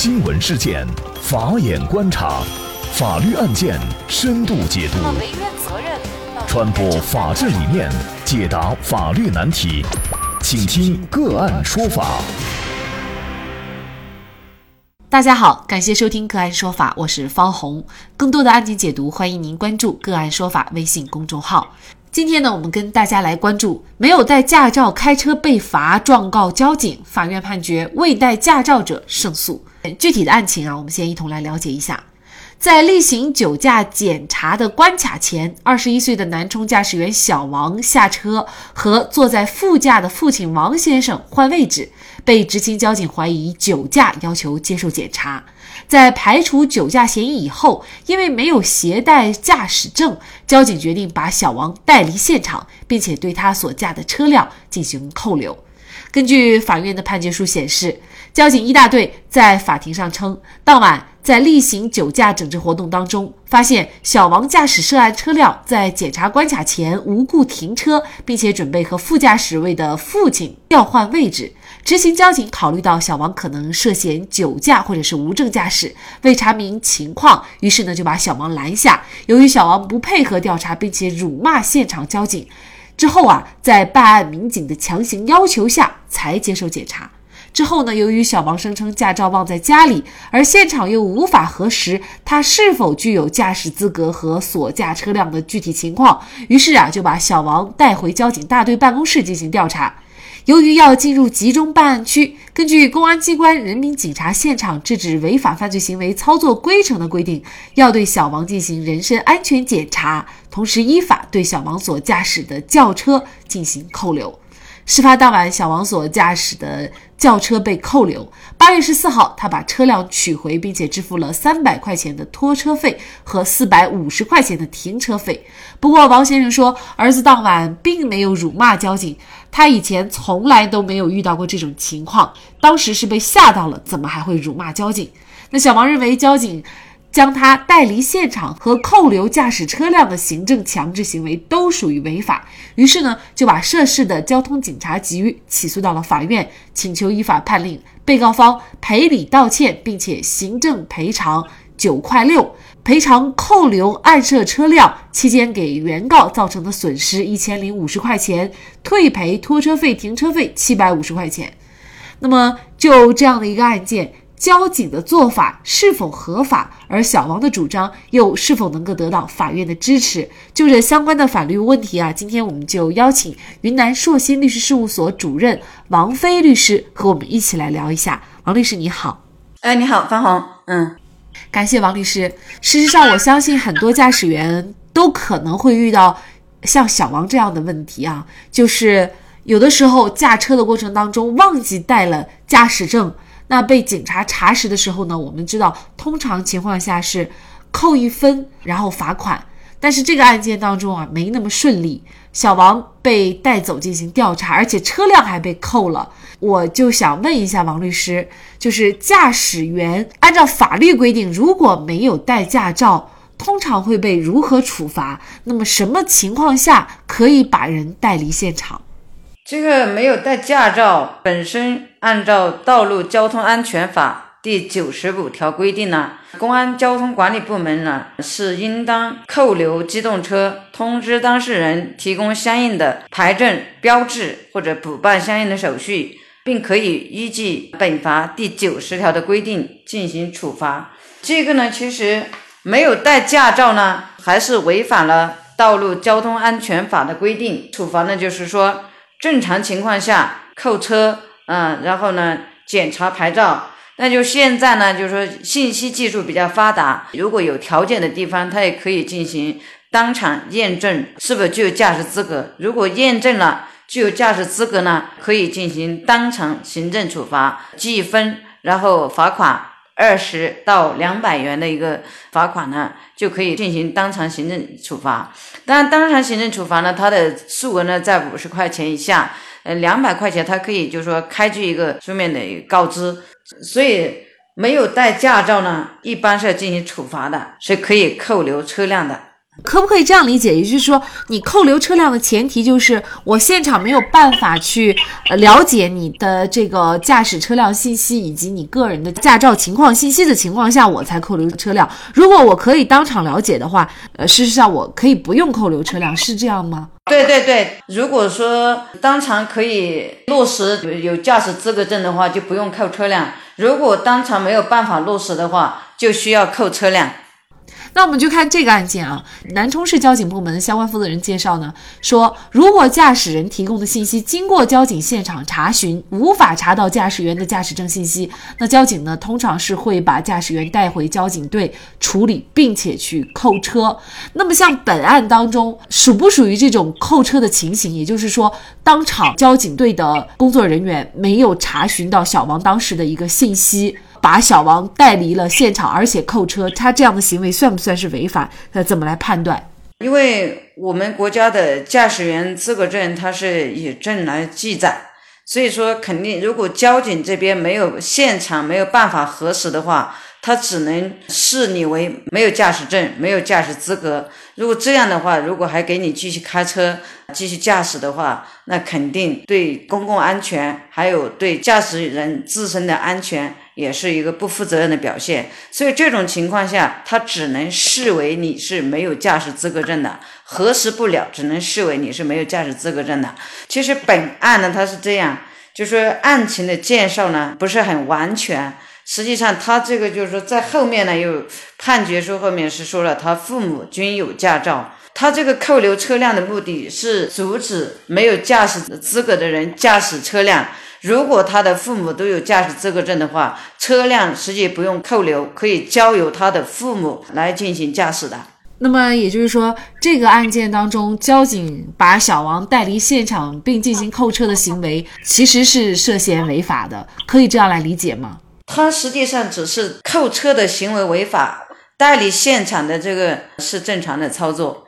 新闻事件，法眼观察，法律案件深度解读，传播法治理念，解答法律难题，请听个案说法。大家好，感谢收听个案说法，我是方红。更多的案件解读，欢迎您关注个案说法微信公众号。今天呢，我们跟大家来关注没有带驾照开车被罚，状告交警，法院判决未带驾照者胜诉。具体的案情啊，我们先一同来了解一下。在例行酒驾检查的关卡前，二十一岁的南充驾驶员小王下车和坐在副驾的父亲王先生换位置，被执勤交警怀疑酒驾，要求接受检查。在排除酒驾嫌疑以后，因为没有携带驾驶证，交警决定把小王带离现场，并且对他所驾的车辆进行扣留。根据法院的判决书显示，交警一大队在法庭上称，当晚。在例行酒驾整治活动当中，发现小王驾驶涉案车辆在检查关卡前无故停车，并且准备和副驾驶位的父亲调换位置。执行交警考虑到小王可能涉嫌酒驾或者是无证驾驶，为查明情况，于是呢就把小王拦下。由于小王不配合调查，并且辱骂现场交警，之后啊，在办案民警的强行要求下，才接受检查。之后呢？由于小王声称驾照忘在家里，而现场又无法核实他是否具有驾驶资格和所驾车辆的具体情况，于是啊，就把小王带回交警大队办公室进行调查。由于要进入集中办案区，根据公安机关人民警察现场制止违法犯罪行为操作规程的规定，要对小王进行人身安全检查，同时依法对小王所驾驶的轿车进行扣留。事发当晚，小王所驾驶的轿车被扣留。八月十四号，他把车辆取回，并且支付了三百块钱的拖车费和四百五十块钱的停车费。不过，王先生说，儿子当晚并没有辱骂交警，他以前从来都没有遇到过这种情况，当时是被吓到了，怎么还会辱骂交警？那小王认为交警。将他带离现场和扣留驾驶车辆的行政强制行为都属于违法，于是呢就把涉事的交通警察局起诉到了法院，请求依法判令被告方赔礼道歉，并且行政赔偿九块六，赔偿扣留案涉车辆期间给原告造成的损失一千零五十块钱，退赔拖车费、停车费七百五十块钱。那么就这样的一个案件。交警的做法是否合法，而小王的主张又是否能够得到法院的支持？就这相关的法律问题啊，今天我们就邀请云南硕鑫律师事务所主任王飞律师和我们一起来聊一下。王律师你好，哎，你好，方红，嗯，感谢王律师。事实上，我相信很多驾驶员都可能会遇到像小王这样的问题啊，就是有的时候驾车的过程当中忘记带了驾驶证。那被警察查实的时候呢？我们知道，通常情况下是扣一分，然后罚款。但是这个案件当中啊，没那么顺利。小王被带走进行调查，而且车辆还被扣了。我就想问一下王律师，就是驾驶员按照法律规定，如果没有带驾照，通常会被如何处罚？那么什么情况下可以把人带离现场？这个没有带驾照，本身按照《道路交通安全法》第九十五条规定呢，公安交通管理部门呢是应当扣留机动车，通知当事人提供相应的牌证标志或者补办相应的手续，并可以依据本法第九十条的规定进行处罚。这个呢，其实没有带驾照呢，还是违反了《道路交通安全法》的规定，处罚呢就是说。正常情况下扣车，嗯，然后呢检查牌照，那就现在呢，就是说信息技术比较发达，如果有条件的地方，他也可以进行当场验证是否具有驾驶资格。如果验证了具有驾驶资格呢，可以进行当场行政处罚，记分，然后罚款。二十到两百元的一个罚款呢，就可以进行当场行政处罚。当然，当场行政处罚呢，它的数额呢在五十块钱以下。呃，两百块钱，它可以就是说开具一个书面的告知。所以，没有带驾照呢，一般是要进行处罚的，是可以扣留车辆的。可不可以这样理解？也就是说，你扣留车辆的前提就是我现场没有办法去呃了解你的这个驾驶车辆信息以及你个人的驾照情况信息的情况下，我才扣留车辆。如果我可以当场了解的话，呃，事实上我可以不用扣留车辆，是这样吗？对对对，如果说当场可以落实有驾驶资格证的话，就不用扣车辆；如果当场没有办法落实的话，就需要扣车辆。那我们就看这个案件啊，南充市交警部门的相关负责人介绍呢，说如果驾驶人提供的信息经过交警现场查询无法查到驾驶员的驾驶证信息，那交警呢通常是会把驾驶员带回交警队处理，并且去扣车。那么像本案当中属不属于这种扣车的情形？也就是说，当场交警队的工作人员没有查询到小王当时的一个信息。把小王带离了现场，而且扣车，他这样的行为算不算是违法？呃，怎么来判断？因为我们国家的驾驶员资格证它是以证来记载，所以说肯定，如果交警这边没有现场没有办法核实的话，他只能视你为没有驾驶证、没有驾驶资格。如果这样的话，如果还给你继续开车、继续驾驶的话，那肯定对公共安全还有对驾驶人自身的安全。也是一个不负责任的表现，所以这种情况下，他只能视为你是没有驾驶资格证的，核实不了，只能视为你是没有驾驶资格证的。其实本案呢，他是这样，就是说案情的介绍呢不是很完全，实际上他这个就是说在后面呢又判决书后面是说了他父母均有驾照，他这个扣留车辆的目的是阻止没有驾驶资格的人驾驶车辆。如果他的父母都有驾驶资格证的话，车辆实际不用扣留，可以交由他的父母来进行驾驶的。那么也就是说，这个案件当中，交警把小王带离现场并进行扣车的行为，其实是涉嫌违法的，可以这样来理解吗？他实际上只是扣车的行为违法，带离现场的这个是正常的操作。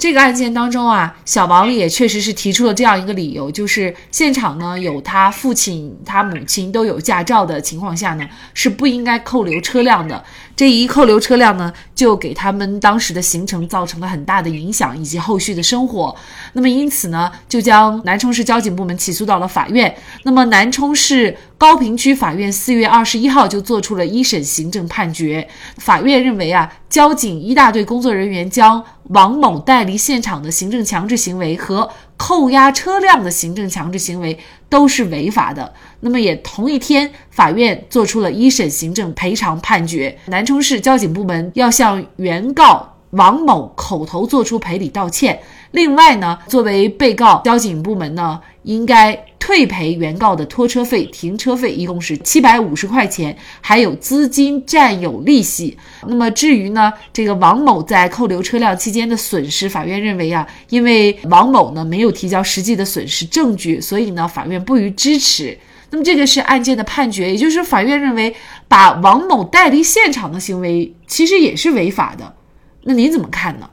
这个案件当中啊，小王也确实是提出了这样一个理由，就是现场呢有他父亲、他母亲都有驾照的情况下呢，是不应该扣留车辆的。这一扣留车辆呢，就给他们当时的行程造成了很大的影响，以及后续的生活。那么因此呢，就将南充市交警部门起诉到了法院。那么南充市高坪区法院四月二十一号就做出了一审行政判决。法院认为啊，交警一大队工作人员将王某带离现场的行政强制行为和。扣押车辆的行政强制行为都是违法的。那么，也同一天，法院作出了一审行政赔偿判决，南充市交警部门要向原告王某口头作出赔礼道歉。另外呢，作为被告，交警部门呢应该。退赔原告的拖车费、停车费，一共是七百五十块钱，还有资金占有利息。那么至于呢，这个王某在扣留车辆期间的损失，法院认为啊，因为王某呢没有提交实际的损失证据，所以呢，法院不予支持。那么这个是案件的判决，也就是法院认为把王某带离现场的行为其实也是违法的。那您怎么看呢？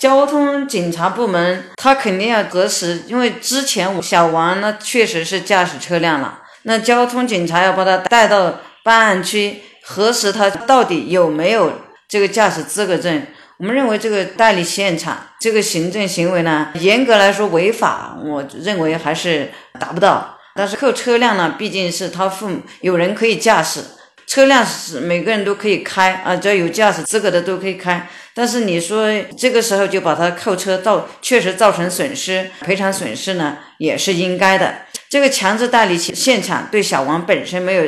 交通警察部门，他肯定要核实，因为之前小王呢确实是驾驶车辆了，那交通警察要把他带到办案区核实他到底有没有这个驾驶资格证。我们认为这个代理现场这个行政行为呢，严格来说违法，我认为还是达不到。但是扣车辆呢，毕竟是他父母有人可以驾驶。车辆是每个人都可以开啊，只要有驾驶资格的都可以开。但是你说这个时候就把他扣车，造确实造成损失，赔偿损失呢也是应该的。这个强制代理现场对小王本身没有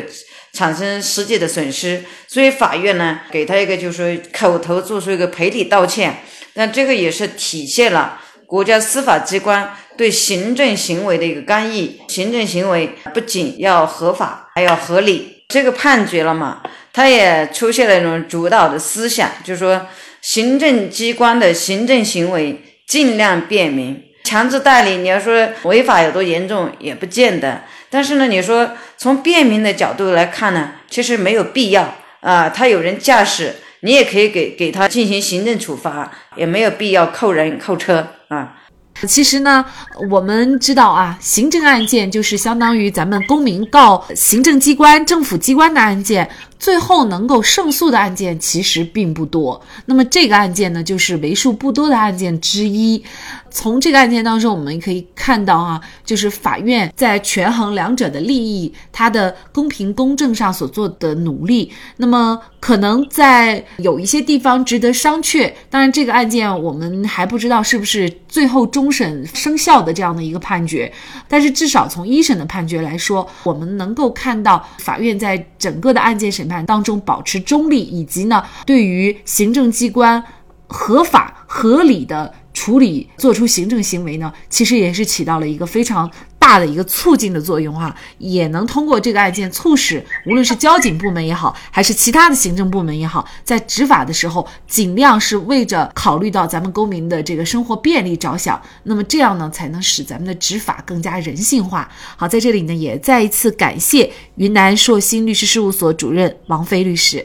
产生实际的损失，所以法院呢给他一个就是说口头做出一个赔礼道歉。那这个也是体现了国家司法机关对行政行为的一个干预。行政行为不仅要合法，还要合理。这个判决了嘛？他也出现了一种主导的思想，就是说，行政机关的行政行为尽量便民。强制代理，你要说违法有多严重，也不见得。但是呢，你说从便民的角度来看呢，其实没有必要啊。他有人驾驶，你也可以给给他进行行政处罚，也没有必要扣人扣车啊。其实呢，我们知道啊，行政案件就是相当于咱们公民告行政机关、政府机关的案件。最后能够胜诉的案件其实并不多。那么这个案件呢，就是为数不多的案件之一。从这个案件当中，我们可以看到啊，就是法院在权衡两者的利益、它的公平公正上所做的努力。那么可能在有一些地方值得商榷。当然，这个案件我们还不知道是不是最后终审生效的这样的一个判决。但是至少从一审的判决来说，我们能够看到法院在整个的案件审当中保持中立，以及呢对于行政机关合法合理的。处理做出行政行为呢，其实也是起到了一个非常大的一个促进的作用啊，也能通过这个案件促使无论是交警部门也好，还是其他的行政部门也好，在执法的时候尽量是为着考虑到咱们公民的这个生活便利着想，那么这样呢，才能使咱们的执法更加人性化。好，在这里呢，也再一次感谢云南硕鑫律师事务所主任王飞律师。